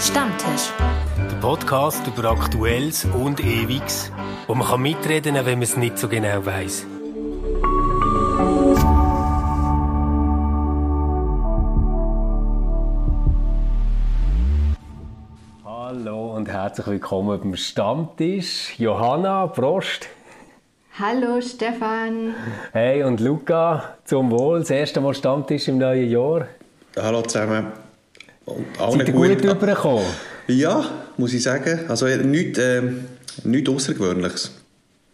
Stammtisch. Der Podcast über Aktuelles und Ewiges, wo man kann mitreden kann, wenn man es nicht so genau weiß. Hallo und herzlich willkommen beim Stammtisch. Johanna, Prost. Hallo Stefan. Hey und Luca, zum Wohl. Das erste Mal Stammtisch im neuen Jahr. Hallo zusammen. Und Seid ihr gut, gut übergekommen? Ja, muss ich sagen. Also nichts, äh, nichts Außergewöhnliches.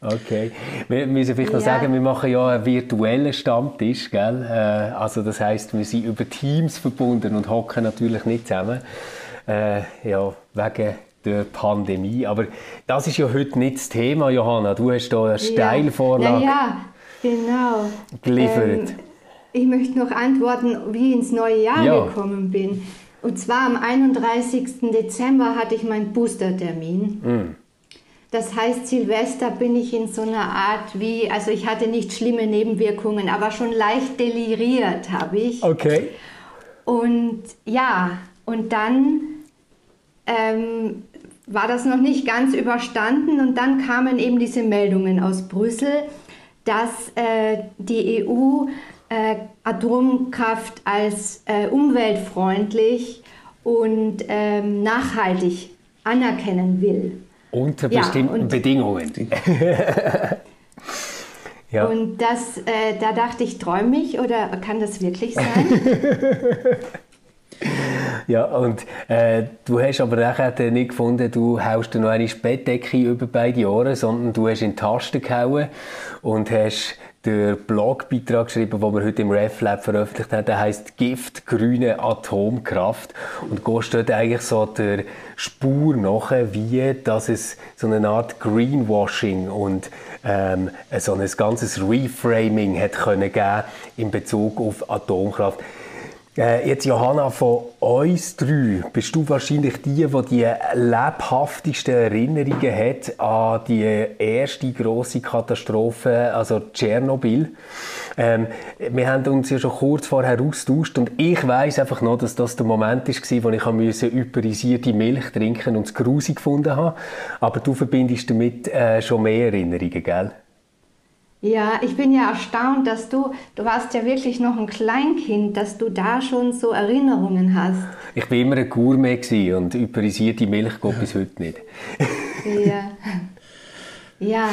Okay. Wir müssen vielleicht noch sagen, wir machen ja einen virtuellen Stammtisch, gell? Äh, also das heißt, wir sind über Teams verbunden und hocken natürlich nicht zusammen. Äh, ja, wegen der Pandemie. Aber das ist ja heute nicht das Thema, Johanna. Du hast da eine Steilvorlage ja, ja, genau. geliefert. Ähm, ich möchte noch antworten, wie ich ins neue Jahr ja. gekommen bin. Und zwar am 31. Dezember hatte ich meinen Boostertermin. Mhm. Das heißt, Silvester bin ich in so einer Art wie, also ich hatte nicht schlimme Nebenwirkungen, aber schon leicht deliriert habe ich. Okay. Und ja, und dann ähm, war das noch nicht ganz überstanden und dann kamen eben diese Meldungen aus Brüssel, dass äh, die EU äh, Atomkraft als äh, umweltfreundlich und ähm, nachhaltig anerkennen will. Unter bestimmten ja, Bedingungen. ja. Und das, äh, da dachte ich, träume ich oder kann das wirklich sein? Ja, und äh, du hast aber nachher nicht gefunden, du haust dir noch eine Bettdecke über beide Ohren, sondern du hast in die Tasten gehauen und hast den Blogbeitrag geschrieben, den wir heute im RefLab veröffentlicht haben. Der heißt Gift grüne Atomkraft und gehst dort eigentlich so der Spur nach, wie dass es so eine Art Greenwashing und ähm, so ein ganzes Reframing hat können geben in Bezug auf Atomkraft. Äh, jetzt Johanna, von uns drei bist du wahrscheinlich die, die die lebhaftigsten Erinnerungen hat an die erste große Katastrophe, also Tschernobyl. Ähm, wir haben uns ja schon kurz vorher austauscht und ich weiß einfach noch, dass das der Moment war, wo ich musste überisierte Milch trinken und es grusig gefunden habe. Aber du verbindest damit äh, schon mehr Erinnerungen, gell? Ja, ich bin ja erstaunt, dass du, du warst ja wirklich noch ein Kleinkind, dass du da schon so Erinnerungen hast. Ich war immer ein Gourmet und überisierte Milch geht bis heute nicht. ja. Ja,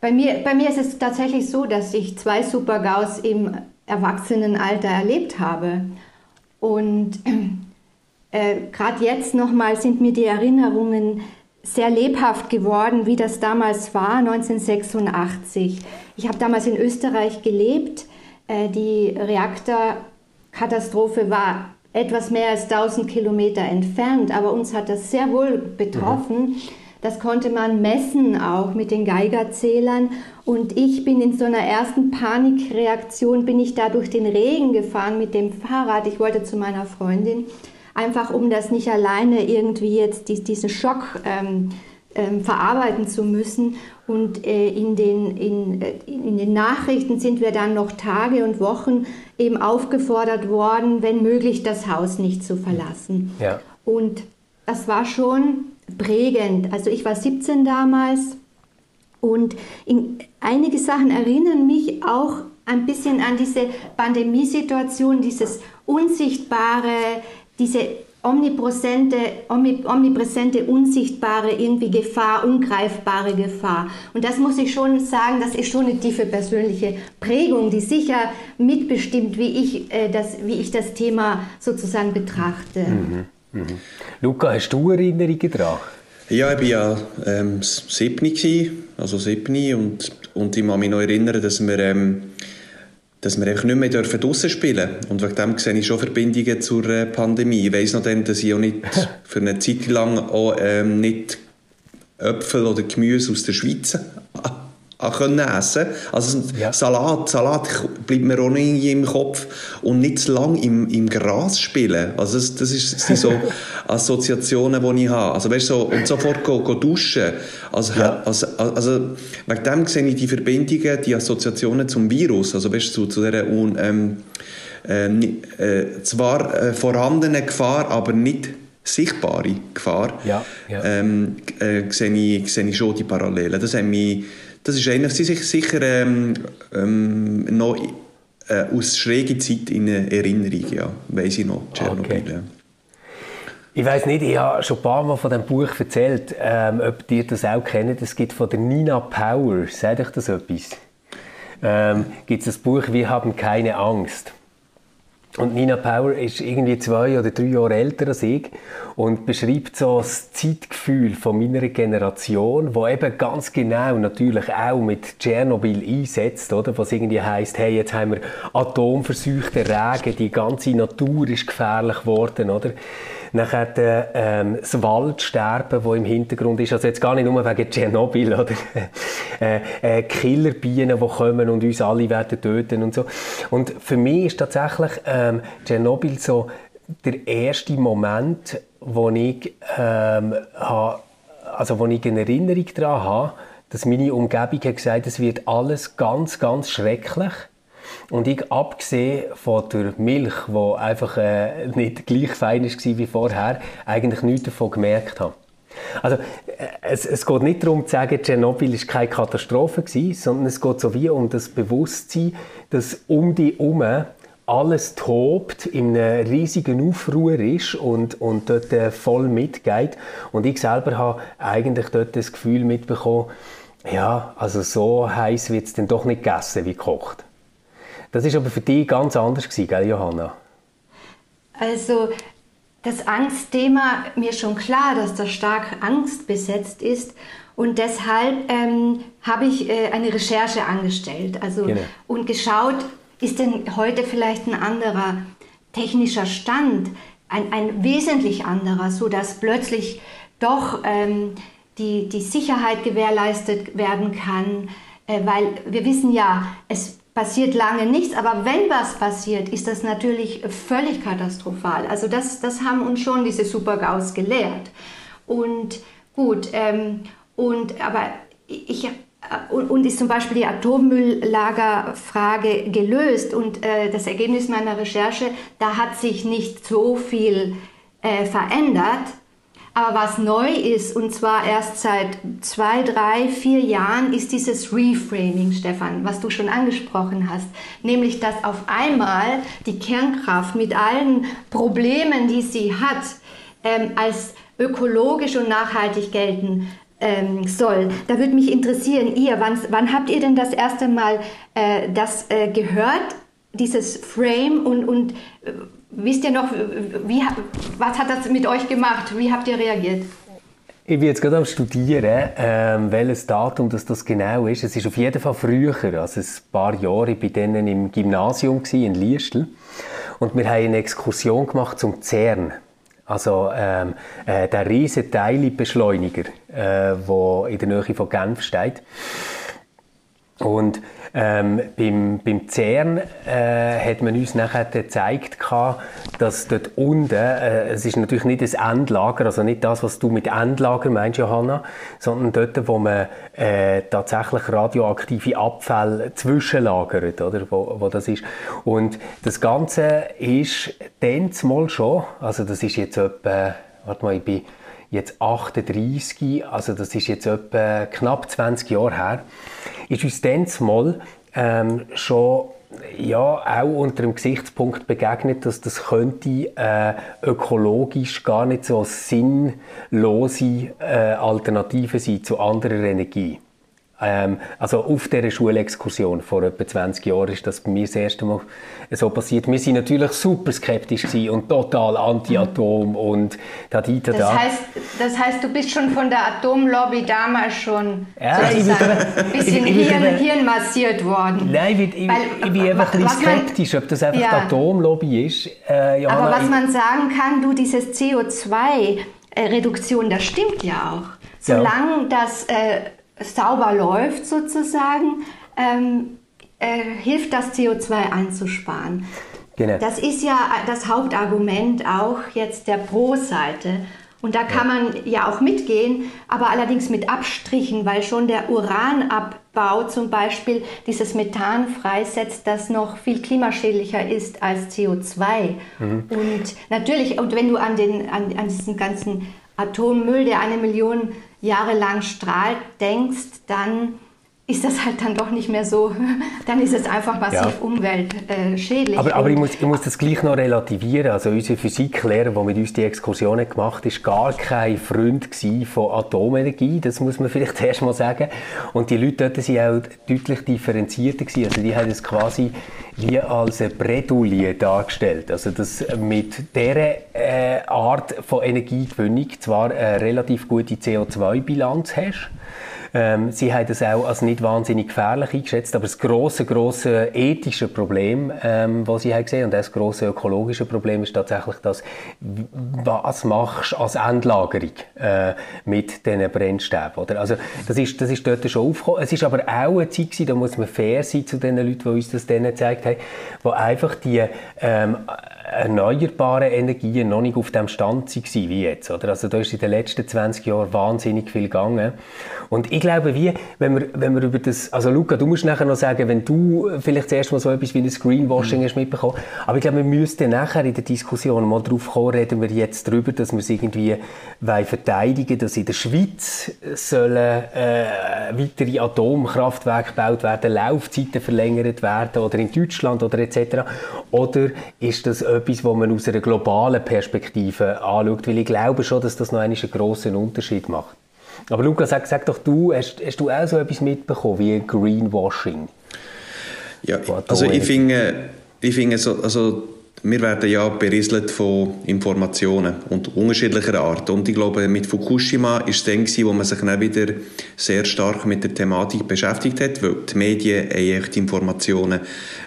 bei mir, bei mir ist es tatsächlich so, dass ich zwei Super-GAUs im Erwachsenenalter erlebt habe. Und äh, gerade jetzt nochmal sind mir die Erinnerungen sehr lebhaft geworden, wie das damals war, 1986. Ich habe damals in Österreich gelebt. Äh, die Reaktorkatastrophe war etwas mehr als 1000 Kilometer entfernt, aber uns hat das sehr wohl betroffen. Mhm. Das konnte man messen auch mit den Geigerzählern. Und ich bin in so einer ersten Panikreaktion, bin ich da durch den Regen gefahren mit dem Fahrrad. Ich wollte zu meiner Freundin einfach um das nicht alleine irgendwie jetzt diesen Schock ähm, ähm, verarbeiten zu müssen. Und äh, in, den, in, äh, in den Nachrichten sind wir dann noch Tage und Wochen eben aufgefordert worden, wenn möglich das Haus nicht zu verlassen. Ja. Und das war schon prägend. Also ich war 17 damals und in, einige Sachen erinnern mich auch ein bisschen an diese Pandemiesituation, dieses unsichtbare, diese omnipräsente, omnipräsente, unsichtbare irgendwie Gefahr, ungreifbare Gefahr. Und das muss ich schon sagen, das ist schon eine tiefe persönliche Prägung, die sicher mitbestimmt, wie ich, äh, das, wie ich das Thema sozusagen betrachte. Mhm. Mhm. Luca, hast du Erinnerungen daran? Ja, ich war ja ähm, siebni, also siebni und, und ich kann mich noch erinnern, dass wir ähm, dass wir einfach nicht mehr dürfen draussen spielen dürfen. Und wegen dem sehe ich schon Verbindungen zur äh, Pandemie. Ich weiss noch dann, dass ich auch nicht für eine Zeit lang auch, ähm, nicht Äpfel oder Gemüse aus der Schweiz können essen Also ja. Salat, Salat bleibt mir auch nicht im Kopf und nicht zu lange im, im Gras spielen. Also das, das, ist, das sind so Assoziationen, die ich habe. Also weißt, so, und sofort go, go duschen. Also, ja. also, also wegen dem sehe ich die Verbindungen, die Assoziationen zum Virus, also weißt, zu, zu dieser ähm, äh, äh, zwar äh, vorhandenen Gefahr, aber nicht sichtbare Gefahr, ja, ja. Ähm, äh, sehe, ich, sehe ich schon die Parallelen. Das, haben mich, das ist einer, sicher ähm, ähm, noch äh, aus schräger Zeit in Erinnerung, ja, weiss ich noch, Tschernobyl. Okay. Ja. Ich weiß nicht, ich habe schon ein paar Mal von diesem Buch erzählt, ähm, ob ihr das auch kennt. Es gibt von der Nina Power, sagt euch das etwas? Ähm, gibt es das Buch «Wir haben keine Angst». Und Nina Power ist irgendwie zwei oder drei Jahre älter als ich und beschreibt so das Zeitgefühl von meiner Generation, wo eben ganz genau natürlich auch mit Tschernobyl einsetzt, oder? Was irgendwie heißt, hey, jetzt haben wir atomverseuchte Regen, die ganze Natur ist gefährlich geworden, oder? Nachher ähm, das Waldsterben, das im Hintergrund ist. Also jetzt gar nicht nur wegen Tschernobyl, oder? äh, äh, Killerbienen, die kommen und uns alle werden töten und so. Und für mich ist tatsächlich ähm, Tschernobyl so der erste Moment, wo ich, ähm, ha, also wo ich eine Erinnerung daran habe, dass meine Umgebung hat gesagt es wird alles ganz, ganz schrecklich. Und ich, abgesehen von der Milch, die einfach äh, nicht gleich fein war wie vorher, eigentlich nichts davon gemerkt habe. Also, äh, es, es geht nicht darum zu sagen, Tschernobyl war keine Katastrophe gewesen, sondern es geht so wie um das Bewusstsein, dass um die herum alles tobt, in einem riesigen Aufruhr ist und, und dort äh, voll mitgeht. Und ich selber habe eigentlich dort das Gefühl mitbekommen, ja, also so heiß wird es dann doch nicht gegessen wie gekocht. Das ist aber für dich ganz anders gewesen, gell, Johanna? Also das Angstthema, mir schon klar, dass das stark angstbesetzt ist. Und deshalb ähm, habe ich äh, eine Recherche angestellt also, genau. und geschaut, ist denn heute vielleicht ein anderer technischer Stand, ein, ein wesentlich anderer, sodass plötzlich doch ähm, die, die Sicherheit gewährleistet werden kann, äh, weil wir wissen ja, es passiert lange nichts, aber wenn was passiert, ist das natürlich völlig katastrophal. Also das, das haben uns schon diese Super-GAUs gelehrt. Und gut, ähm, und, aber ich, äh, und, ist zum Beispiel die Atommülllagerfrage gelöst. Und äh, das Ergebnis meiner Recherche, da hat sich nicht so viel äh, verändert. Aber was neu ist, und zwar erst seit zwei, drei, vier Jahren, ist dieses Reframing, Stefan, was du schon angesprochen hast. Nämlich, dass auf einmal die Kernkraft mit allen Problemen, die sie hat, ähm, als ökologisch und nachhaltig gelten ähm, soll. Da würde mich interessieren, ihr, wann, habt ihr denn das erste Mal äh, das äh, gehört, dieses Frame und, und äh, Wisst ihr noch, wie, was hat das mit euch gemacht? Wie habt ihr reagiert? Ich bin jetzt gerade am Studieren, ähm, welches Datum das, das genau ist. Es ist auf jeden Fall früher, also ein paar Jahre. Ich war dann im Gymnasium in Liestel und wir haben eine Exkursion gemacht zum CERN. Also ähm, äh, der riesige Teilbeschleuniger, äh, der in der Nähe von Genf steht. Und ähm, beim, beim CERN äh, hat man uns nachher gezeigt, dass dort unten, äh, es ist natürlich nicht das Endlager, also nicht das, was du mit Endlager meinst, Johanna, sondern dort, wo man äh, tatsächlich radioaktive Abfälle zwischenlagert, oder, wo, wo das ist. Und das Ganze ist dann mal schon, also das ist jetzt etwa, warte mal, ich bin jetzt 38, also das ist jetzt etwa knapp 20 Jahre her, ist uns dann mal ähm, schon ja, auch unter dem Gesichtspunkt begegnet, dass das könnte äh, ökologisch gar nicht so sinnlose äh, Alternative sein zu anderer Energie. Ähm, also auf dieser Schulexkursion vor etwa 20 Jahren ist das bei mir das erste Mal so passiert. Wir sind natürlich super skeptisch und total anti-Atom und da, die, da, das heißt, das heißt, du bist schon von der Atomlobby damals schon ja, ein bisschen Hirn, Hirn massiert worden. Nein, ich, ich, Weil, ich bin einfach ein bisschen skeptisch, ob das einfach ja. die Atomlobby ist. Äh, Johanna, Aber was man sagen kann, du, dieses CO2-Reduktion, das stimmt ja auch. Solange ja. das äh, sauber läuft sozusagen, ähm, äh, hilft das CO2 einzusparen. Genau. Das ist ja das Hauptargument auch jetzt der Pro-Seite. Und da kann man ja auch mitgehen, aber allerdings mit Abstrichen, weil schon der Uranabbau zum Beispiel dieses Methan freisetzt, das noch viel klimaschädlicher ist als CO2. Mhm. Und natürlich, und wenn du an, den, an, an diesen ganzen Atommüll, der eine Million Jahre lang strahlt, denkst, dann ist das halt dann doch nicht mehr so, dann ist es einfach massiv ja. umweltschädlich. Aber, aber ich, muss, ich muss das gleich noch relativieren. Also unser Physiklehrer, der mit uns die Exkursionen gemacht hat, war gar kein Freund von Atomenergie, das muss man vielleicht erst mal sagen. Und die Leute dort waren auch deutlich differenzierter. Gewesen. Also die haben es quasi wie als eine Bredouille dargestellt. Also dass mit dieser äh, Art von Energiegewinnung zwar eine relativ gute CO2-Bilanz hast, ähm, sie haben das auch als nicht wahnsinnig gefährlich eingeschätzt, aber das große, große ethische Problem, ähm, was sie haben gesehen und das große ökologische Problem ist tatsächlich das, was machst du als Endlagerung äh, mit diesen Brennstäben, oder? Also das ist, das ist dort schon aufgekommen. Es ist aber auch eine Zeit gewesen, da muss man fair sein zu den Leuten, die uns das dann gezeigt haben, wo einfach die ähm, erneuerbaren Energien noch nicht auf dem Stand waren wie jetzt. Oder? Also da ist in den letzten 20 Jahren wahnsinnig viel gegangen. Und ich glaube, wie, wenn wir, wenn wir über das, also Luca, du musst nachher noch sagen, wenn du vielleicht zuerst mal so etwas wie ein Screenwashing mhm. hast mitbekommen, aber ich glaube, wir müssten nachher in der Diskussion mal drauf kommen, reden wir jetzt darüber, dass wir es irgendwie verteidigen dass in der Schweiz sollen äh, weitere Atomkraftwerke gebaut werden, Laufzeiten verlängert werden oder in Deutschland oder etc. Oder ist das etwas, was man aus einer globalen Perspektive anschaut, weil ich glaube schon, dass das noch einen grossen Unterschied macht. Aber Lukas, sag, sag doch du, hast, hast du auch so etwas mitbekommen wie Greenwashing? Ja, also ich finde, ich finde so, also wir werden ja berieselt von Informationen und unterschiedlicher Art. Und ich glaube, mit Fukushima ist es dann wo man sich dann wieder sehr stark mit der Thematik beschäftigt hat, weil die Medien haben echt Informationen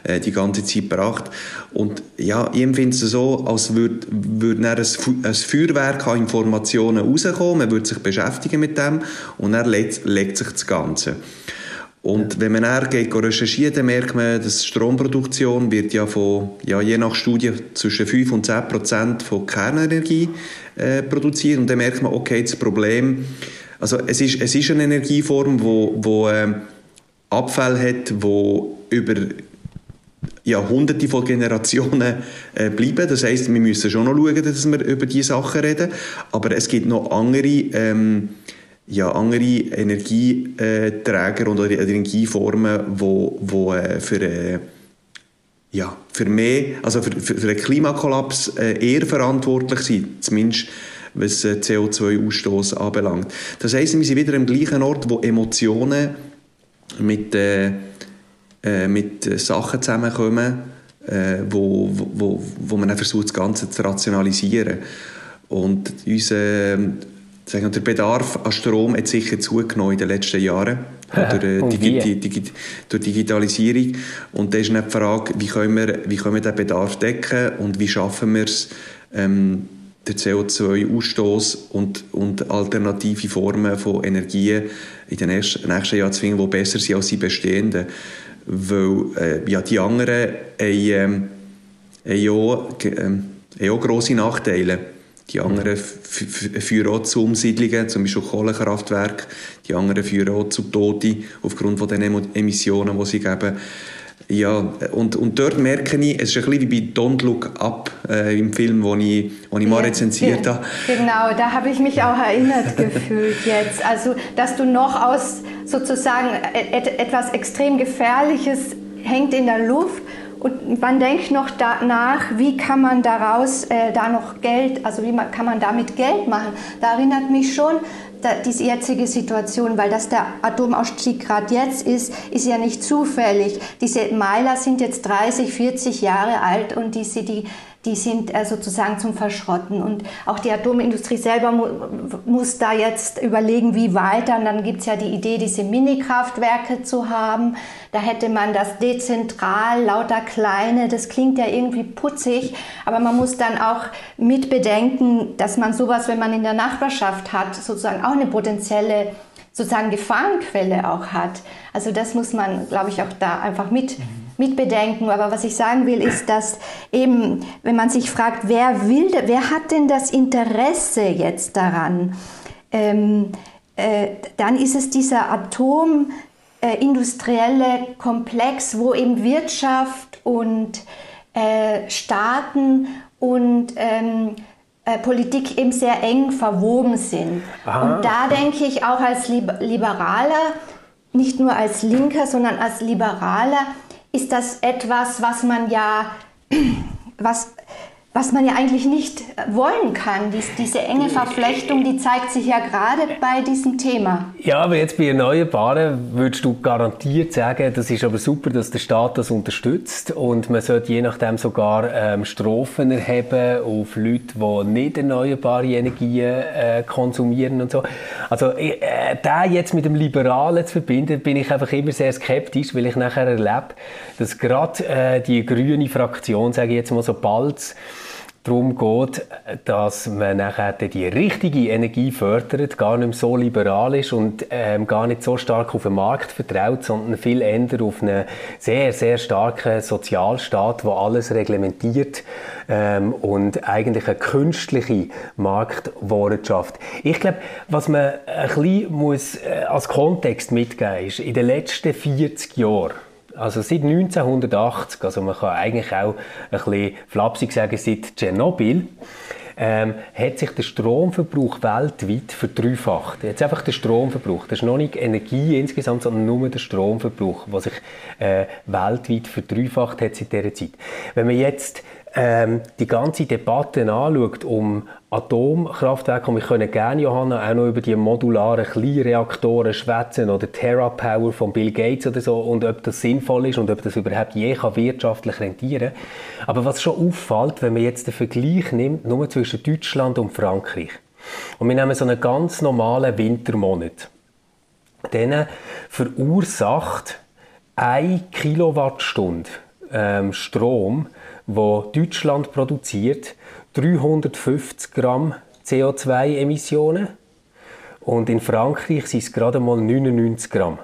äh, die ganze Zeit gebracht. Und ja, ich empfinde es so, als würde, würde ein, ein Feuerwerk an Informationen rauskommen, man würde sich beschäftigen mit dem und dann legt, legt sich das Ganze. Und wenn man dann geht recherchiert, dann merkt man, dass Stromproduktion wird ja von, ja, je nach Studie zwischen 5 und 10 Prozent von Kernenergie äh, produziert. Und dann merkt man, okay, das Problem, also es ist, es ist eine Energieform, wo, wo äh, Abfall hat, wo über ja, hunderte von Generationen äh, bleiben. Das heißt, wir müssen schon noch schauen, dass wir über diese Sachen reden. Aber es gibt noch andere ähm, ja, andere Energieträger und Energieformen, wo, wo äh, für, äh, ja, für mehr, also für, für, für einen Klimakollaps äh, eher verantwortlich sind, zumindest was äh, CO2-Ausstoß anbelangt. Das heisst, wir sind wieder am gleichen Ort, wo Emotionen mit, mit Sachen zusammenkommen, wo, wo, wo man versucht, das Ganze zu rationalisieren. Und unser sagen, der Bedarf an Strom hat sicher zugenommen in den letzten Jahren. durch, äh, Digi Digi durch Digitalisierung. Und da ist dann die Frage, wie können wir, wie können wir den Bedarf decken und wie schaffen wir es, ähm, den CO2-Ausstoß und, und alternative Formen von Energien in den nächsten, nächsten Jahren zu finden, die besser sind als die bestehenden. Weil äh, ja, die anderen haben, ähm, haben, auch, ähm, haben auch grosse Nachteile. Die anderen führen auch zu Umsiedlungen, zum Beispiel Kohlekraftwerke. Die anderen führen auch zu Toten aufgrund von den Emissionen, die sie geben. Ja, und, und dort merke ich, es ist ein bisschen wie bei Don't Look Up äh, im Film, den ich, wo ich mal ja, rezensiert habe. Genau, da habe ich mich auch erinnert gefühlt jetzt. Also, dass du noch aus sozusagen et etwas extrem Gefährliches hängt in der Luft und man denkt noch danach, wie kann man daraus äh, da noch Geld, also wie man, kann man damit Geld machen. Da erinnert mich schon da, diese jetzige Situation, weil das der Atomausstieg gerade jetzt ist, ist ja nicht zufällig. Diese Meiler sind jetzt 30, 40 Jahre alt und diese, die die sind äh, sozusagen zum Verschrotten. Und auch die Atomindustrie selber mu muss da jetzt überlegen, wie weiter. Und dann gibt es ja die Idee, diese Mini-Kraftwerke zu haben. Da hätte man das dezentral, lauter kleine, das klingt ja irgendwie putzig, aber man muss dann auch mit bedenken, dass man sowas, wenn man in der Nachbarschaft hat, sozusagen auch eine potenzielle sozusagen Gefahrenquelle auch hat. Also das muss man, glaube ich, auch da einfach mit, mitbedenken. Aber was ich sagen will, ist, dass eben, wenn man sich fragt, wer will, wer hat denn das Interesse jetzt daran, ähm, äh, dann ist es dieser atomindustrielle äh, Komplex, wo eben Wirtschaft und äh, Staaten und ähm, äh, Politik eben sehr eng verwoben sind. Aha. Und da denke ich auch als Liberaler, nicht nur als Linker, sondern als Liberaler, ist das etwas, was man ja, was was man ja eigentlich nicht wollen kann. Dies, diese enge Verflechtung, die zeigt sich ja gerade bei diesem Thema. Ja, aber jetzt bei Erneuerbaren würdest du garantiert sagen, das ist aber super, dass der Staat das unterstützt und man sollte je nachdem sogar ähm, Strafen erheben auf Leute, die nicht erneuerbare Energien äh, konsumieren und so. Also äh, da jetzt mit dem Liberalen zu verbinden, bin ich einfach immer sehr skeptisch, weil ich nachher erlebe, dass gerade äh, die grüne Fraktion, sage ich jetzt mal so bald, darum geht, dass man nachher die richtige Energie fördert, gar nicht so liberal ist und ähm, gar nicht so stark auf den Markt vertraut, sondern viel eher auf einen sehr, sehr starken Sozialstaat, wo alles reglementiert ähm, und eigentlich eine künstliche Marktwirtschaft. Ich glaube, was man ein bisschen muss, äh, als Kontext mitgeben muss, ist, in den letzten 40 Jahren also seit 1980, also man kann eigentlich auch ein bisschen flapsig sagen, seit Tschernobyl, ähm, hat sich der Stromverbrauch weltweit verdreifacht. Jetzt einfach der Stromverbrauch. Das ist noch nicht Energie insgesamt, sondern nur der Stromverbrauch, der sich äh, weltweit verdreifacht hat seit dieser Zeit. Wenn man jetzt ähm, die ganze Debatte anschaut um Atomkraftwerke, und wir können gerne, Johanna, auch noch über die modularen Kleinreaktoren schwätzen oder TerraPower von Bill Gates oder so und ob das sinnvoll ist und ob das überhaupt je kann wirtschaftlich rentieren Aber was schon auffällt, wenn man jetzt den Vergleich nimmt, nur zwischen Deutschland und Frankreich, und wir nehmen so einen ganz normalen Wintermonat, dann verursacht 1 Kilowattstunde ähm, Strom wo Deutschland produziert, 350 Gramm CO2-Emissionen und in Frankreich sind es gerade mal 99 Gramm.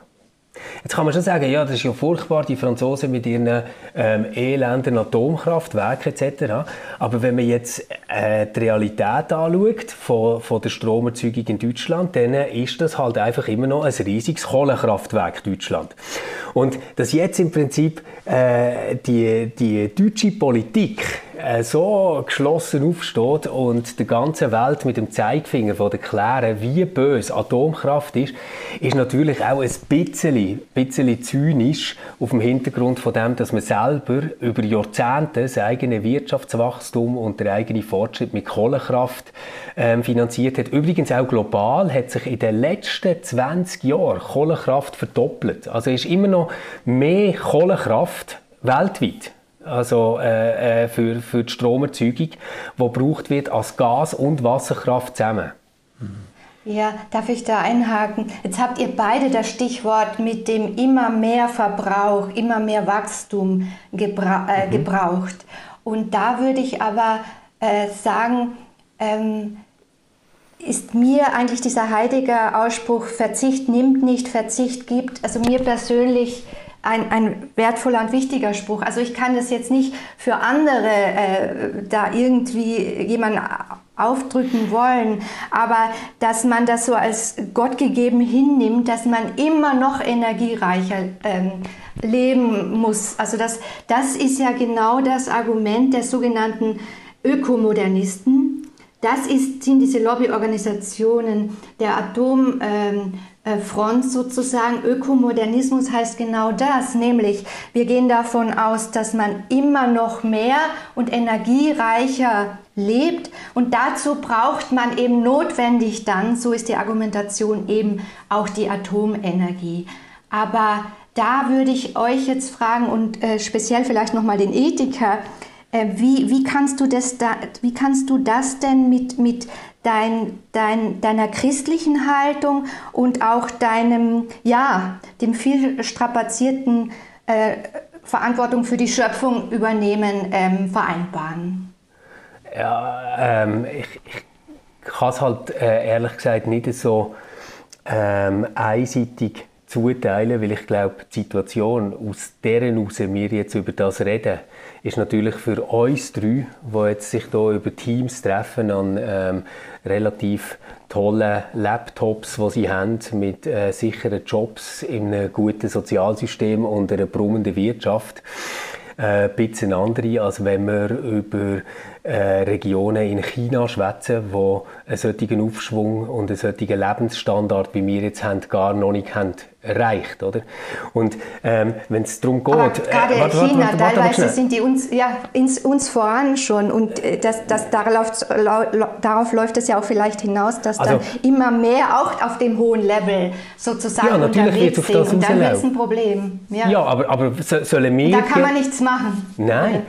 Jetzt kann man schon sagen, ja, das ist ja furchtbar, die Franzosen mit ihren ähm, elenden Atomkraftwerken etc. Aber wenn man jetzt äh, die Realität anschaut von, von der Stromerzeugung in Deutschland, dann ist das halt einfach immer noch ein riesiges Kohlekraftwerk Deutschland. Und dass jetzt im Prinzip äh, die, die deutsche Politik äh, so geschlossen aufsteht und der ganzen Welt mit dem Zeigefinger von erklären, wie böse Atomkraft ist, ist natürlich auch ein bisschen, bisschen zynisch auf dem Hintergrund von dem, dass man selber über Jahrzehnte das eigene Wirtschaftswachstum und der eigene Fortschritt mit Kohlekraft ähm, finanziert hat. Übrigens auch global hat sich in den letzten 20 Jahren Kohlekraft verdoppelt. Also ist immer noch mehr Kohlekraft weltweit also äh, äh, für, für die Stromerzeugung, die gebraucht wird als Gas und Wasserkraft zusammen. Ja, darf ich da einhaken? Jetzt habt ihr beide das Stichwort mit dem immer mehr Verbrauch, immer mehr Wachstum gebra äh, mhm. gebraucht. Und da würde ich aber äh, sagen, ähm, ist mir eigentlich dieser heilige Ausspruch Verzicht nimmt nicht, Verzicht gibt, also mir persönlich ein, ein wertvoller und wichtiger Spruch. Also ich kann das jetzt nicht für andere äh, da irgendwie jemanden aufdrücken wollen, aber dass man das so als Gott gegeben hinnimmt, dass man immer noch energiereicher ähm, leben muss. Also das, das ist ja genau das Argument der sogenannten Ökomodernisten. Das ist, sind diese Lobbyorganisationen der Atom. Ähm, äh, Front sozusagen. Ökomodernismus heißt genau das, nämlich wir gehen davon aus, dass man immer noch mehr und energiereicher lebt und dazu braucht man eben notwendig dann, so ist die Argumentation eben auch die Atomenergie. Aber da würde ich euch jetzt fragen und äh, speziell vielleicht nochmal den Ethiker, äh, wie, wie, kannst du das da, wie kannst du das denn mit, mit dein, dein, deiner christlichen Haltung und auch deinem, ja, dem viel strapazierten äh, Verantwortung für die Schöpfung übernehmen, ähm, vereinbaren? Ja, ähm, ich, ich kann es halt äh, ehrlich gesagt nicht so ähm, einseitig zuteilen, weil ich glaube, die Situation, aus deren heraus wir jetzt über das reden, ist natürlich für uns drei, die jetzt sich hier über Teams treffen an ähm, relativ tollen Laptops, die sie haben, mit äh, sicheren Jobs in einem guten Sozialsystem und einer brummenden Wirtschaft, äh, ein bisschen andere, als wenn wir über äh, Regionen in China schwätzen, wo einen solchen Aufschwung und einen solchen Lebensstandard, wie wir jetzt haben, gar noch nicht haben erreicht, oder? Und ähm, wenn es darum geht... Aber gerade äh, warte, China, warte, warte, teilweise sind die uns, ja, ins, uns voran schon und äh, das, das, darauf, darauf läuft es ja auch vielleicht hinaus, dass also, dann immer mehr auch auf dem hohen Level sozusagen ja, natürlich unterwegs sind und dann wird es ein Problem. Ja, ja aber, aber sollen wir... Da kann man nichts machen. Nein.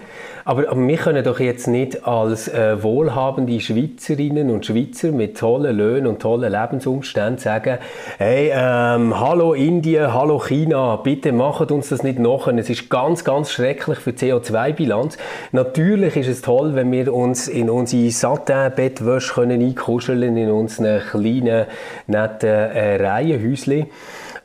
Aber, aber wir können doch jetzt nicht als äh, wohlhabende Schweizerinnen und Schweizer mit tollen Löhnen und tollen Lebensumständen sagen, hey, ähm, hallo Indien, hallo China, bitte macht uns das nicht noch. Es ist ganz, ganz schrecklich für die CO2-Bilanz. Natürlich ist es toll, wenn wir uns in unsere Satin-Bettwäsche einkuscheln können, in unseren kleinen, netten äh, Reihenhäuschen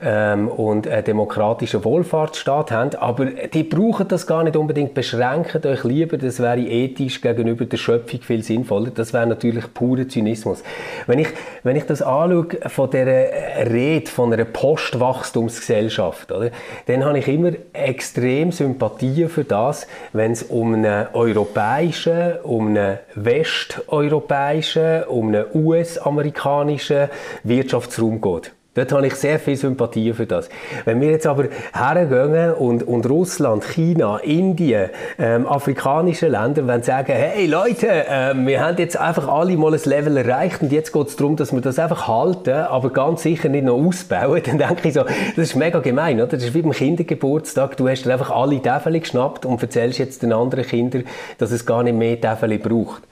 ähm, und einen demokratischen Wohlfahrtsstaat haben. Aber die brauchen das gar nicht unbedingt. Beschränken euch lieber, das wäre ethisch gegenüber der Schöpfung viel sinnvoller. Das wäre natürlich purer Zynismus. Wenn ich, wenn ich das anschaue von dieser Rede von einer Postwachstumsgesellschaft, oder, dann habe ich immer extrem Sympathie für das, wenn es um einen europäischen, um einen westeuropäischen, um einen US-amerikanischen Wirtschaftsraum geht. Dort habe ich sehr viel Sympathie für das. Wenn wir jetzt aber hergehen und, und Russland, China, Indien, ähm, afrikanische Länder wollen sagen, hey Leute, äh, wir haben jetzt einfach alle mal ein Level erreicht und jetzt geht es darum, dass wir das einfach halten, aber ganz sicher nicht noch ausbauen, dann denke ich so, das ist mega gemein, oder? Das ist wie beim Kindergeburtstag, du hast dir einfach alle Täfel geschnappt und erzählst jetzt den anderen Kindern, dass es gar nicht mehr Täfel braucht.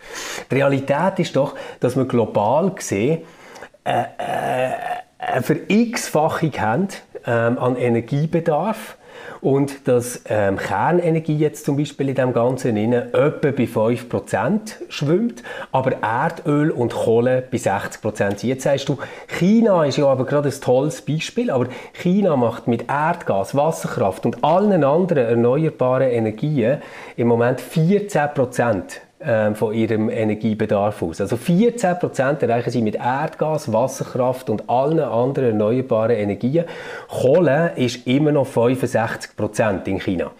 Die Realität ist doch, dass wir global gesehen äh, äh, eine Verx-Fachung haben ähm, an Energiebedarf und dass ähm, Kernenergie jetzt zum Beispiel in dem Ganzen innen etwa bei 5% schwimmt, aber Erdöl und Kohle bei 60%. Jetzt sagst du, China ist ja aber gerade ein tolles Beispiel, aber China macht mit Erdgas, Wasserkraft und allen anderen erneuerbaren Energien im Moment 14% ähm, von ihrem Energiebedarf aus. Also 14 Prozent erreichen sie mit Erdgas, Wasserkraft und allen anderen erneuerbaren Energien. Kohle ist immer noch 65 Prozent in China.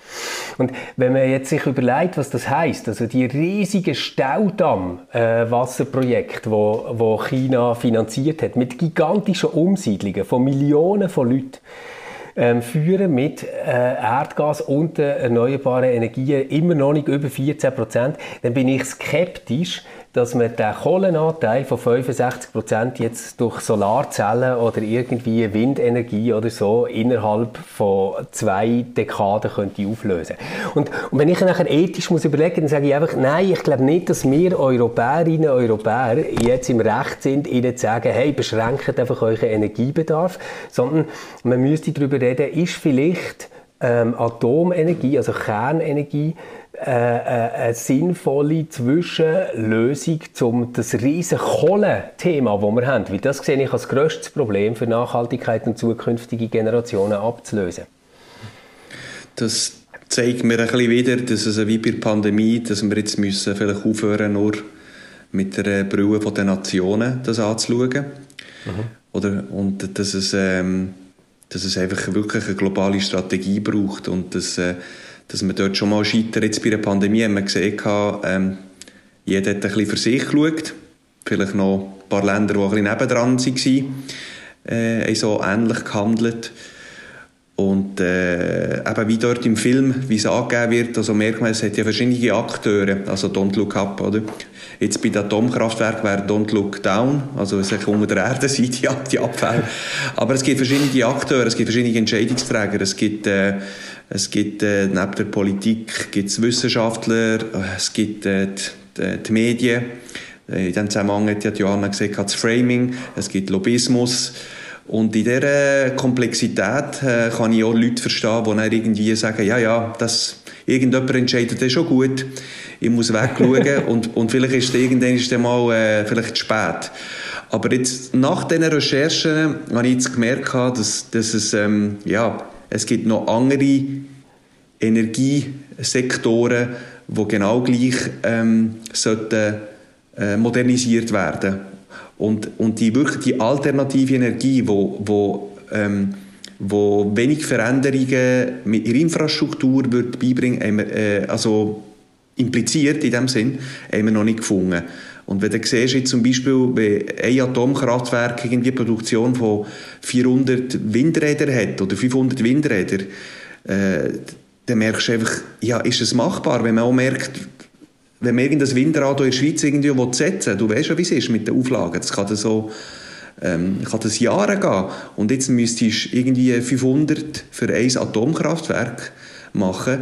Und wenn man jetzt sich überlegt, was das heißt, also die riesigen Staudamm-Wasserprojekte, äh, wo, wo China finanziert hat, mit gigantischen Umsiedlungen von Millionen von Leuten, ähm, führen mit äh, Erdgas und äh, erneuerbaren Energien immer noch nicht über 14 Prozent, dann bin ich skeptisch, dass man den Kohlenanteil von 65% jetzt durch Solarzellen oder irgendwie Windenergie oder so innerhalb von zwei Dekaden könnte auflösen. Und, und wenn ich nachher ethisch muss überlegen, dann sage ich einfach, nein, ich glaube nicht, dass wir Europäerinnen und Europäer jetzt im Recht sind, ihnen zu sagen, hey, beschränkt einfach euren Energiebedarf, sondern man müsste darüber reden, ist vielleicht ähm, Atomenergie, also Kernenergie, eine sinnvolle Zwischenlösung um das riesige Kohlenthema, das wir haben, weil das sehe ich als grösstes Problem für Nachhaltigkeit und zukünftige Generationen abzulösen. Das zeigt mir ein bisschen wieder, dass es wie bei der Pandemie, dass wir jetzt müssen vielleicht aufhören nur mit der Brille der Nationen das anzuschauen. Mhm. Oder, und dass es, ähm, dass es einfach wirklich eine globale Strategie braucht und dass äh, dass man dort schon mal scheitert. Jetzt bei der Pandemie haben wir gesehen, ähm, jeder hat ein bisschen für sich geschaut. Vielleicht noch ein paar Länder, die ein bisschen nebendran waren, äh, haben so ähnlich gehandelt. Und äh, eben wie dort im Film, wie es angegeben wird, also merkt man, es hat ja verschiedene Akteure, also Don't Look Up, oder? Jetzt bei den Atomkraftwerken wäre Don't Look Down, also es ist unter der Erde sind die, die Abfälle. Aber es gibt verschiedene Akteure, es gibt verschiedene Entscheidungsträger, es gibt äh, es gibt äh, neben der Politik gibt's Wissenschaftler, äh, es gibt äh, die, die, Medien. Äh, in diesem Zusammenhang hat ja Johanna gesagt, das Framing, es gibt Lobbyismus. Und in dieser Komplexität äh, kann ich auch Leute verstehen, die dann irgendwie sagen, ja, ja, das, irgendjemand entscheidet das schon gut, ich muss wegschauen und, und vielleicht ist es irgendwann ist mal äh, vielleicht zu spät. Aber jetzt, nach diesen Recherchen habe ich jetzt gemerkt, dass, dass es, ähm, ja, es gibt noch andere Energiesektoren, die genau gleich ähm, sollten, äh, modernisiert werden und, und die wirklich die alternative Energie, wo, wo, ähm, wo wenig Veränderungen mit ihrer Infrastruktur wird beibringen, äh, also impliziert in dem Sinn, haben wir noch nicht gefunden. Und wenn du siehst, jetzt zum Beispiel, wenn ein Atomkraftwerk irgendwie eine Produktion von 400 Windrädern hat oder 500 Windräder, äh, dann merkst du einfach, ja, ist es machbar, wenn man auch merkt, wenn man irgendein Windrad in der Schweiz irgendwie setzen will, du weißt ja, wie es ist mit den Auflagen, das kann so ähm, kann das Jahre gehen. Und jetzt müsstest du irgendwie 500 für ein Atomkraftwerk machen,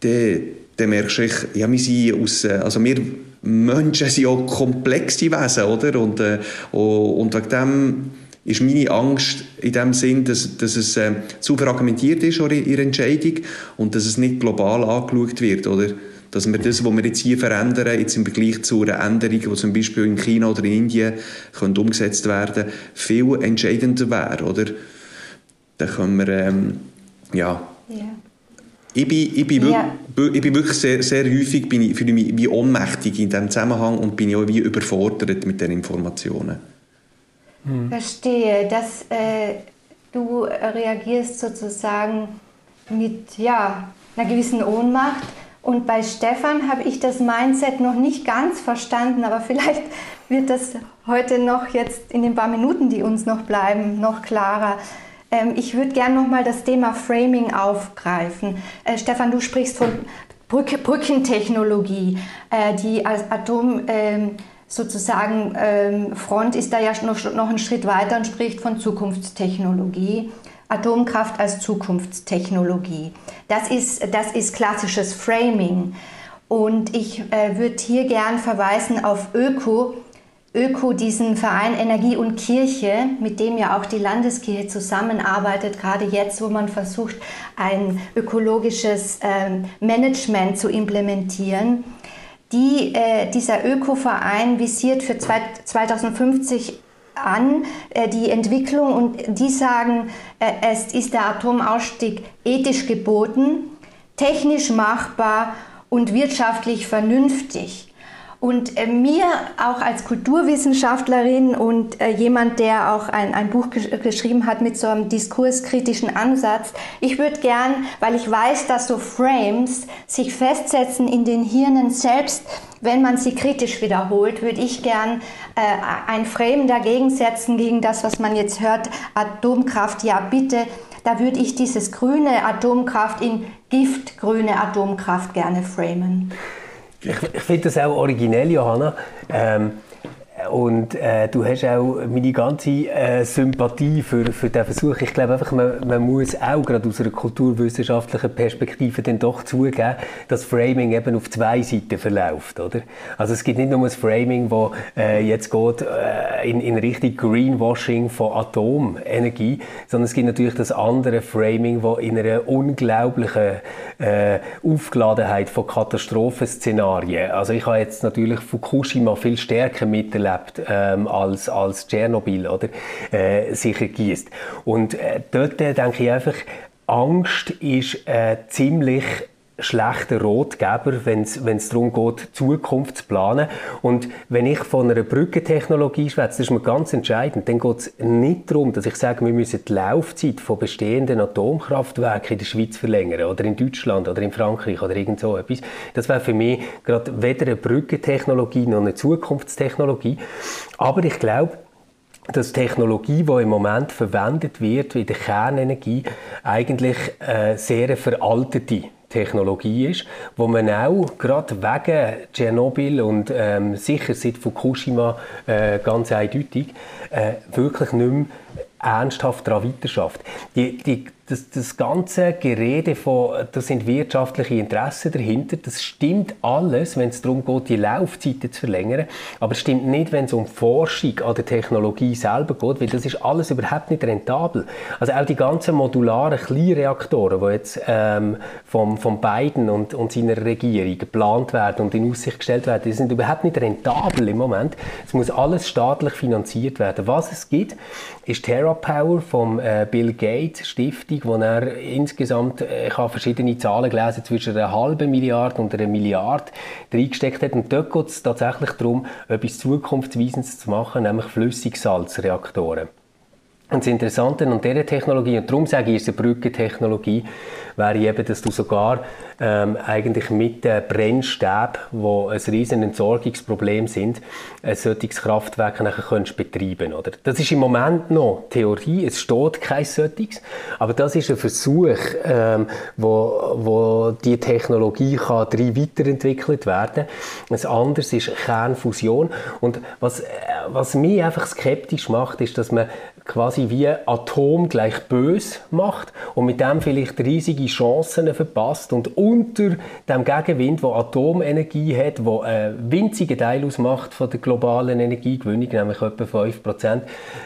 dann, dann merkst du, ja, wir sind aus, äh, also wir Menschen sind auch komplexe Wesen, oder? Und, äh, und wegen dem ist meine Angst in dem Sinn, dass, dass es äh, zu fragmentiert ist, in ihrer Entscheidung, und dass es nicht global angeschaut wird, oder? Dass wir das, was wir jetzt hier verändern, jetzt im Vergleich zu einer Änderung, die zum Beispiel in China oder in Indien könnte umgesetzt werden viel entscheidender wäre, oder? Dann können wir, ähm, ja... Yeah. Ich bin, ich bin, ja. wirklich, ich bin wirklich sehr, sehr häufig bin ich, fühle mich wie ohnmächtig in diesem Zusammenhang und bin auch wie überfordert mit den Informationen. Hm. Verstehe, dass äh, du reagierst sozusagen mit ja, einer gewissen Ohnmacht. Und bei Stefan habe ich das Mindset noch nicht ganz verstanden, aber vielleicht wird das heute noch jetzt in den paar Minuten, die uns noch bleiben, noch klarer. Ähm, ich würde gerne nochmal das Thema Framing aufgreifen. Äh, Stefan, du sprichst von Brück Brückentechnologie. Äh, die Atom ähm, sozusagen ähm, Front ist da ja noch, noch einen Schritt weiter und spricht von Zukunftstechnologie. Atomkraft als Zukunftstechnologie. Das ist, das ist klassisches Framing. Und ich äh, würde hier gern verweisen auf Öko, Öko, diesen Verein Energie und Kirche, mit dem ja auch die Landeskirche zusammenarbeitet, gerade jetzt, wo man versucht, ein ökologisches ähm, Management zu implementieren. Die, äh, dieser Öko-Verein visiert für 2050 an äh, die Entwicklung und die sagen, äh, es ist der Atomausstieg ethisch geboten, technisch machbar und wirtschaftlich vernünftig. Und äh, mir auch als Kulturwissenschaftlerin und äh, jemand, der auch ein, ein Buch gesch geschrieben hat mit so einem diskurskritischen Ansatz, ich würde gern, weil ich weiß, dass so Frames sich festsetzen in den Hirnen selbst, wenn man sie kritisch wiederholt, würde ich gern äh, ein Frame dagegen setzen, gegen das, was man jetzt hört, Atomkraft, ja bitte. Da würde ich dieses grüne Atomkraft in giftgrüne Atomkraft gerne framen. Ich, ich finde das auch originell, Johanna. Ähm, und äh, du hast auch meine ganze äh, Sympathie für, für diesen Versuch. Ich glaube einfach, man, man muss auch gerade aus einer kulturwissenschaftlichen Perspektive dann doch zugeben, dass Framing eben auf zwei Seiten verläuft, oder? Also es gibt nicht nur ein Framing, das äh, jetzt geht äh, in, in Richtung Greenwashing von Atomenergie, sondern es gibt natürlich das andere Framing, das in einer unglaublichen äh, Aufgeladenheit von Katastrophenszenarien, also ich habe jetzt natürlich Fukushima viel stärker miterlebt, erlebt ähm, als, als Tschernobyl, oder? Äh, sich ergießt. Und äh, dort äh, denke ich einfach, Angst ist äh, ziemlich schlechter Rotgeber, wenn es darum geht, Zukunft zu planen. Und wenn ich von einer Brückentechnologie schwätze, das ist mir ganz entscheidend, dann geht es nicht darum, dass ich sage, wir müssen die Laufzeit von bestehenden Atomkraftwerken in der Schweiz verlängern oder in Deutschland oder in Frankreich oder irgend so etwas. Das wäre für mich gerade weder eine Brückentechnologie noch eine Zukunftstechnologie. Aber ich glaube, dass Technologie, die im Moment verwendet wird, wie die Kernenergie, eigentlich äh, sehr veraltete Technologie ist, wo man auch gerade wegen Tschernobyl und ähm, sicher seit Fukushima äh, ganz eindeutig äh, wirklich nicht mehr ernsthaft daran weiterschafft. Die, die, das, das ganze Gerede von, da sind wirtschaftliche Interessen dahinter, das stimmt alles, wenn es darum geht, die Laufzeiten zu verlängern, aber es stimmt nicht, wenn es um Forschung an der Technologie selber geht, weil das ist alles überhaupt nicht rentabel. Also auch die ganzen modularen Kleinreaktoren, die jetzt ähm, vom, von Biden und, und seiner Regierung geplant werden und in Aussicht gestellt werden, die sind überhaupt nicht rentabel im Moment. Es muss alles staatlich finanziert werden. Was es gibt, ist TerraPower vom äh, Bill Gates Stiftung, wo er insgesamt, äh, ich habe verschiedene Zahlen gelesen, zwischen einer halben Milliarde und einer Milliarde reingesteckt hat. Und dort geht es tatsächlich darum, etwas Zukunftsweisendes zu machen, nämlich Flüssigsalzreaktoren. Und das Interessante an dieser Technologie, und darum sage ich, ist eine Brückentechnologie, wäre eben, dass du sogar ähm, eigentlich mit den Brennstäben, die ein riesen Entsorgungsproblem sind, ein solches Kraftwerk nachher könntest betreiben oder? Das ist im Moment noch Theorie, es steht kein solches, aber das ist ein Versuch, ähm, wo, wo die Technologie kann drei weiterentwickelt werden. Ein anderes ist Kernfusion und was, äh, was mich einfach skeptisch macht, ist, dass man quasi wie Atom gleich bös macht und mit dem vielleicht riesige Chancen verpasst und unter dem Gegenwind, wo Atomenergie hat, wo einen winzigen Teil ausmacht von der globalen Energiegewinnung, nämlich etwa 5%,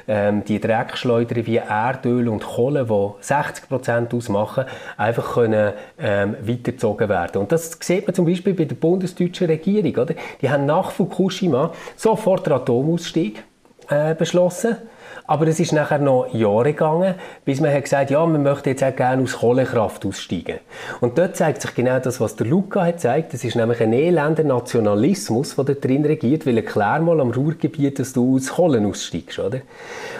ähm, die Dreckschleudern wie Erdöl und Kohle, die 60% ausmachen, einfach können ähm, weitergezogen werden. Und das sieht man zum Beispiel bei der bundesdeutschen Regierung. Oder? Die haben nach Fukushima sofort den Atomausstieg äh, beschlossen aber es ist nachher noch Jahre gegangen, bis man hat gesagt, ja, man möchte jetzt auch gerne aus Kohlekraft aussteigen. Und dort zeigt sich genau das, was der Luca hat gezeigt. Das ist nämlich ein elender Nationalismus, der da drin regiert, weil erklär mal am Ruhrgebiet, dass du aus Kohlen aussteigst, oder?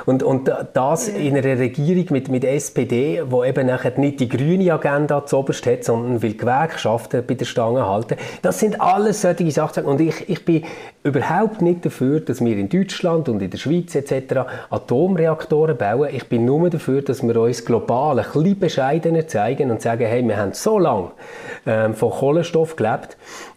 Und, und das in einer Regierung mit, mit SPD, wo eben nachher nicht die grüne Agenda zuoberst hat, sondern will Gewerkschaften bei der Stange halten. Das sind alles solche Sachen. Und ich, ich bin überhaupt nicht dafür, dass wir in Deutschland und in der Schweiz etc. Atomreaktoren bauen. Ich bin nur dafür, dass wir uns global ein bisschen bescheidener zeigen und sagen, hey, wir haben so lange ähm, von Kohlenstoff gelebt,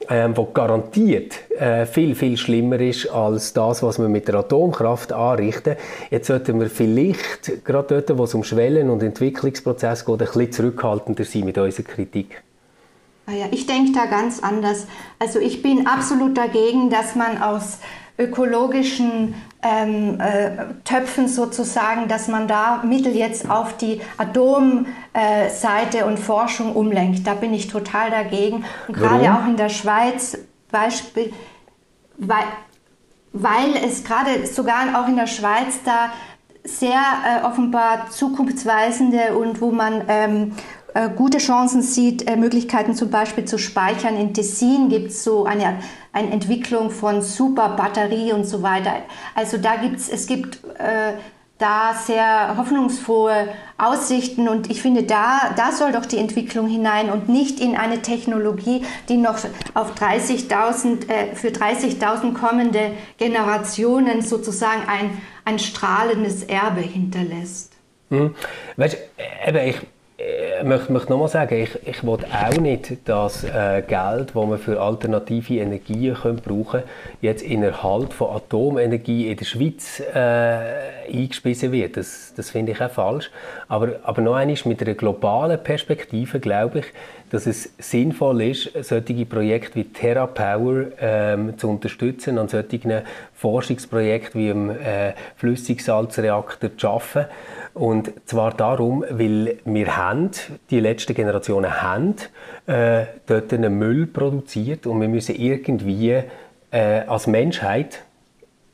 ähm, wo garantiert äh, viel, viel schlimmer ist als das, was wir mit der Atomkraft anrichten. Jetzt sollten wir vielleicht, gerade dort, wo es um Schwellen- und Entwicklungsprozesse geht, ein bisschen zurückhaltender sein mit unserer Kritik. Ah ich denke da ganz anders. Also ich bin absolut dagegen, dass man aus ökologischen ähm, äh, Töpfen sozusagen, dass man da Mittel jetzt auf die Atomseite äh, und Forschung umlenkt. Da bin ich total dagegen. Und gerade auch in der Schweiz, Beispiel, weil, weil es gerade sogar auch in der Schweiz da sehr äh, offenbar zukunftsweisende und wo man ähm, äh, gute Chancen sieht, äh, Möglichkeiten zum Beispiel zu speichern. In Tessin gibt es so eine, eine Entwicklung von Superbatterie und so weiter. Also da gibt's, es gibt äh, da sehr hoffnungsfrohe Aussichten und ich finde, da, da soll doch die Entwicklung hinein und nicht in eine Technologie, die noch auf 30.000, äh, für 30.000 kommende Generationen sozusagen ein, ein strahlendes Erbe hinterlässt. Mhm. Weißt, eben, ich ich möchte, möchte nochmal sagen, ich, ich will auch nicht das äh, Geld, das wir für alternative Energien können brauchen jetzt in Erhalt von Atomenergie in der Schweiz äh, eingespissen wird. Das, das finde ich auch falsch. Aber, aber noch einmal, mit einer globalen Perspektive glaube ich, dass es sinnvoll ist, solche Projekte wie TerraPower ähm, zu unterstützen, an solchen Forschungsprojekten wie im äh, Flüssigsalzreaktor zu arbeiten und zwar darum, weil wir haben, die letzten Generationen haben äh, dort einen Müll produziert und wir müssen irgendwie äh, als Menschheit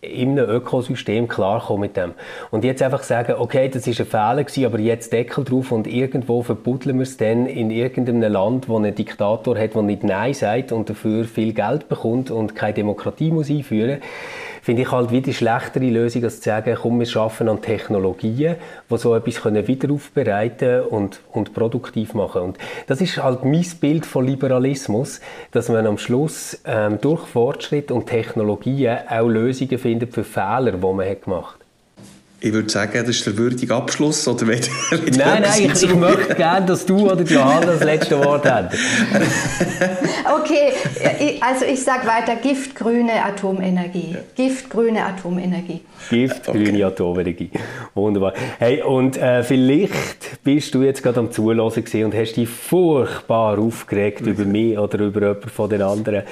in einem Ökosystem klarkommen mit dem. Und jetzt einfach sagen, okay, das ist ein Fehler gewesen, aber jetzt Deckel drauf und irgendwo verbuddeln wir es dann in irgendeinem Land, wo ein Diktator hat, der nicht Nein sagt und dafür viel Geld bekommt und keine Demokratie muss einführen muss finde ich halt wie die schlechtere Lösung, als zu sagen, komm, wir arbeiten an Technologien, die so etwas können wieder aufbereiten und, und produktiv machen. Und das ist halt mein Bild von Liberalismus, dass man am Schluss ähm, durch Fortschritt und Technologien auch Lösungen findet für Fehler, die man hat gemacht Ich würde sagen, das ist der würdige Abschluss. Oder nein, nein, ich, ich möchte gerne, dass du oder Johanna das letzte Wort habt. okay, also ich sage weiter, giftgrüne Atomenergie. Giftgrüne Atomenergie. Giftgrüne okay. Atomenergie. Wunderbar. Hey, und äh, vielleicht bist du jetzt gerade am Zuhören und hast dich furchtbar aufgeregt mhm. über mich oder über jemanden von den anderen.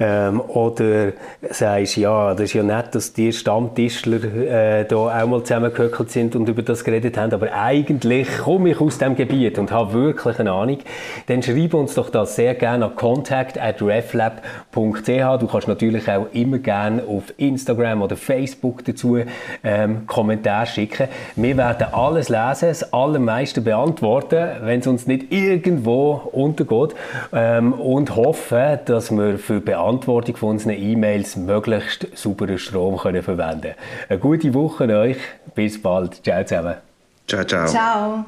Ähm, oder sagst, ja, das ist ja nett, dass die Stammtischler äh, da auch mal zusammen zusammengehöckelt sind und über das geredet haben, aber eigentlich komme ich aus dem Gebiet und habe wirklich eine Ahnung, dann schreib uns doch das sehr gerne an contact@reflab.ch. Du kannst natürlich auch immer gerne auf Instagram oder Facebook dazu ähm, Kommentare schicken. Wir werden alles lesen, das allermeiste beantworten, wenn es uns nicht irgendwo untergeht ähm, und hoffen, dass wir für die Beantwortung von unseren E-Mails möglichst sauberen Strom können verwenden können. Eine gute Woche euch. Bis bald. Ciao zusammen. Ciao, ciao. Ciao.